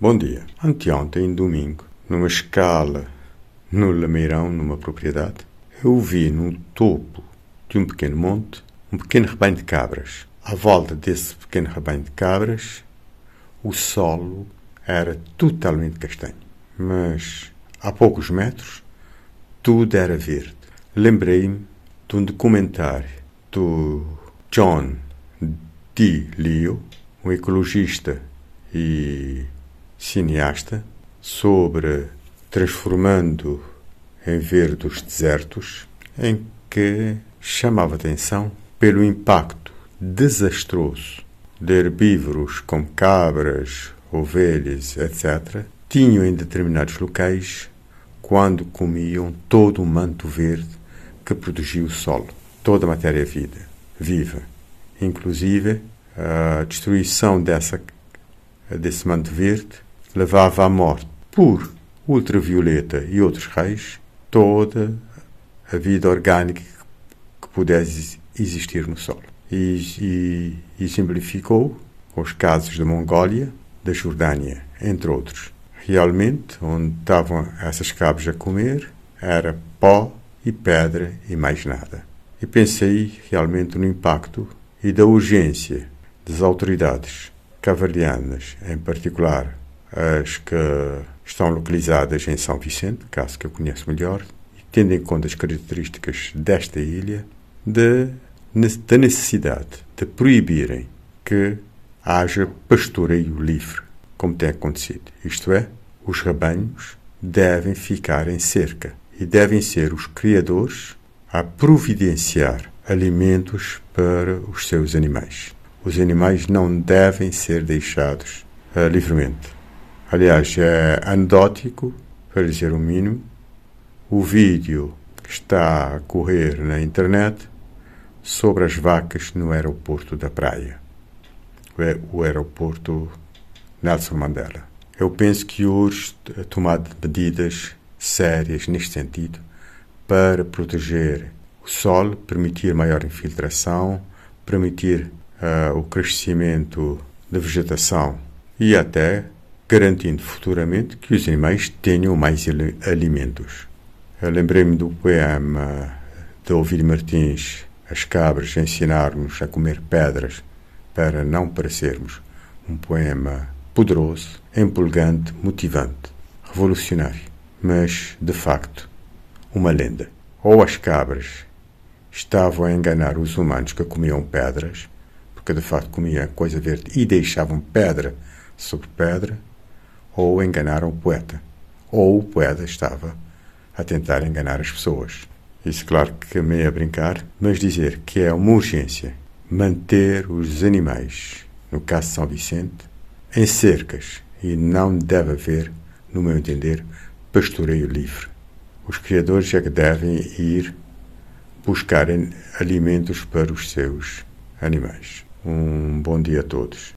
Bom dia. Anteontem, domingo, numa escala no Lameirão, numa propriedade, eu vi no topo de um pequeno monte um pequeno rebanho de cabras. À volta desse pequeno rebanho de cabras, o solo era totalmente castanho. Mas a poucos metros, tudo era verde. Lembrei-me de um documentário do John D. Leo, um ecologista e cineasta sobre Transformando em Verde os Desertos, em que chamava atenção pelo impacto desastroso de herbívoros como cabras, ovelhas, etc., tinham em determinados locais quando comiam todo o manto verde que protegia o solo, toda a matéria vida, viva, inclusive a destruição dessa, desse manto verde levava à morte por ultravioleta e outros raios toda a vida orgânica que pudesse existir no solo. E, e, e simplificou os casos da Mongólia, da Jordânia, entre outros. Realmente, onde estavam essas cabras a comer, era pó e pedra e mais nada. E pensei realmente no impacto e da urgência das autoridades cavardianas, em particular as que estão localizadas em São Vicente, caso que eu conheço melhor, e tendo em conta as características desta ilha, de, da necessidade de proibirem que haja pastoreio livre, como tem acontecido. Isto é, os rebanhos devem ficar em cerca e devem ser os criadores a providenciar alimentos para os seus animais. Os animais não devem ser deixados uh, livremente. Aliás, é anedótico, para dizer o mínimo, o vídeo que está a correr na internet sobre as vacas no aeroporto da praia, o aeroporto Nelson Mandela. Eu penso que hoje tomar medidas sérias neste sentido para proteger o solo, permitir maior infiltração, permitir uh, o crescimento da vegetação e até garantindo futuramente que os animais tenham mais alimentos. Lembrei-me do poema de Ovídio Martins, As cabras ensinaram-nos a comer pedras para não parecermos. Um poema poderoso, empolgante, motivante, revolucionário, mas, de facto, uma lenda. Ou as cabras estavam a enganar os humanos que comiam pedras, porque de facto comiam coisa verde e deixavam pedra sobre pedra, ou enganaram o poeta, ou o poeta estava a tentar enganar as pessoas. Isso, claro, que meio a brincar, mas dizer que é uma urgência manter os animais, no caso São Vicente, em cercas e não deve haver, no meu entender, pastoreio livre. Os criadores é que devem ir buscar alimentos para os seus animais. Um bom dia a todos.